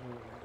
嗯。